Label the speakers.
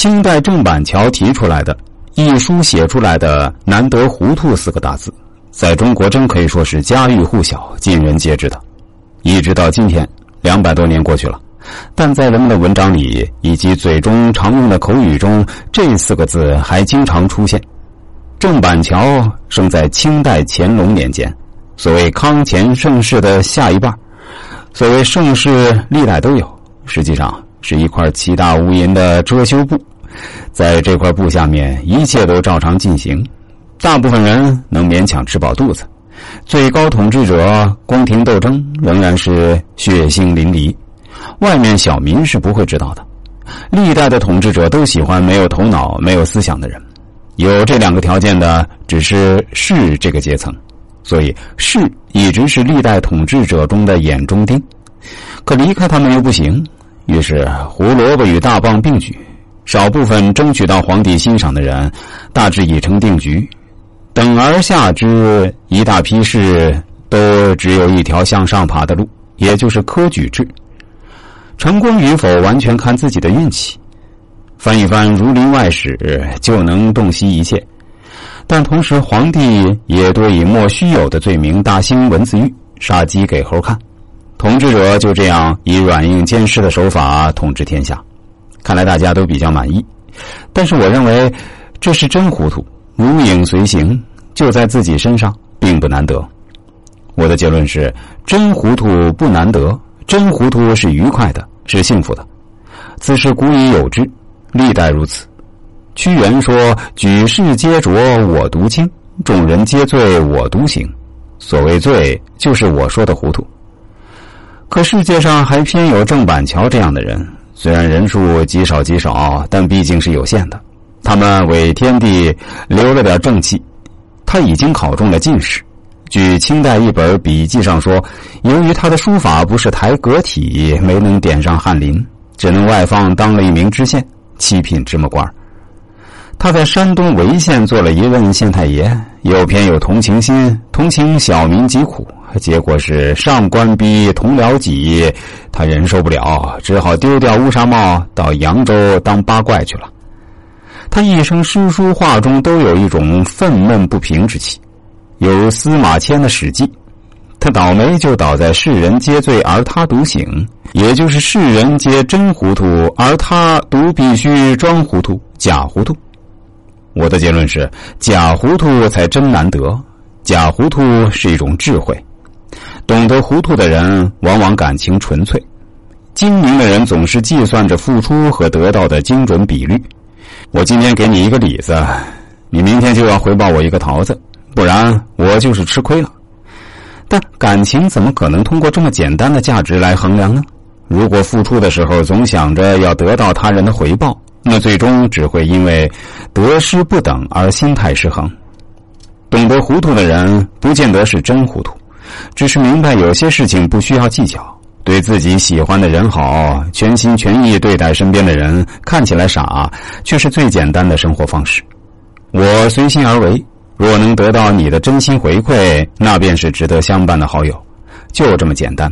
Speaker 1: 清代郑板桥提出来的一书写出来的“难得糊涂”四个大字，在中国真可以说是家喻户晓、尽人皆知的。一直到今天，两百多年过去了，但在人们的文章里以及嘴中常用的口语中，这四个字还经常出现。郑板桥生在清代乾隆年间，所谓康乾盛世的下一半。所谓盛世，历代都有，实际上是一块奇大无垠的遮羞布。在这块布下面，一切都照常进行，大部分人能勉强吃饱肚子。最高统治者宫廷斗争仍然是血腥淋漓，外面小民是不会知道的。历代的统治者都喜欢没有头脑、没有思想的人，有这两个条件的只是士这个阶层，所以士一直是历代统治者中的眼中钉。可离开他们又不行，于是胡萝卜与大棒并举。少部分争取到皇帝欣赏的人，大致已成定局。等而下之，一大批士都只有一条向上爬的路，也就是科举制。成功与否，完全看自己的运气。翻一翻《儒林外史》，就能洞悉一切。但同时，皇帝也多以莫须有的罪名大兴文字狱，杀鸡给猴看。统治者就这样以软硬兼施的手法统治天下。看来大家都比较满意，但是我认为这是真糊涂，如影随形，就在自己身上，并不难得。我的结论是：真糊涂不难得，真糊涂是愉快的，是幸福的。此事古已有之，历代如此。屈原说：“举世皆浊我独清，众人皆醉我独醒。”所谓醉，就是我说的糊涂。可世界上还偏有郑板桥这样的人。虽然人数极少极少，但毕竟是有限的。他们为天地留了点正气。他已经考中了进士。据清代一本笔记上说，由于他的书法不是台阁体，没能点上翰林，只能外放当了一名知县，七品芝麻官。他在山东潍县做了一任县太爷，又偏有同情心，同情小民疾苦。结果是上官逼同僚己，他忍受不了，只好丢掉乌纱帽，到扬州当八怪去了。他一生诗书画中都有一种愤懑不平之气，有司马迁的《史记》。他倒霉就倒在世人皆醉而他独醒，也就是世人皆真糊涂，而他独必须装糊涂、假糊涂。我的结论是：假糊涂才真难得，假糊涂是一种智慧。懂得糊涂的人，往往感情纯粹；精明的人总是计算着付出和得到的精准比率。我今天给你一个李子，你明天就要回报我一个桃子，不然我就是吃亏了。但感情怎么可能通过这么简单的价值来衡量呢？如果付出的时候总想着要得到他人的回报，那最终只会因为得失不等而心态失衡。懂得糊涂的人，不见得是真糊涂。只是明白有些事情不需要计较，对自己喜欢的人好，全心全意对待身边的人，看起来傻，却是最简单的生活方式。我随心而为，若能得到你的真心回馈，那便是值得相伴的好友，就这么简单。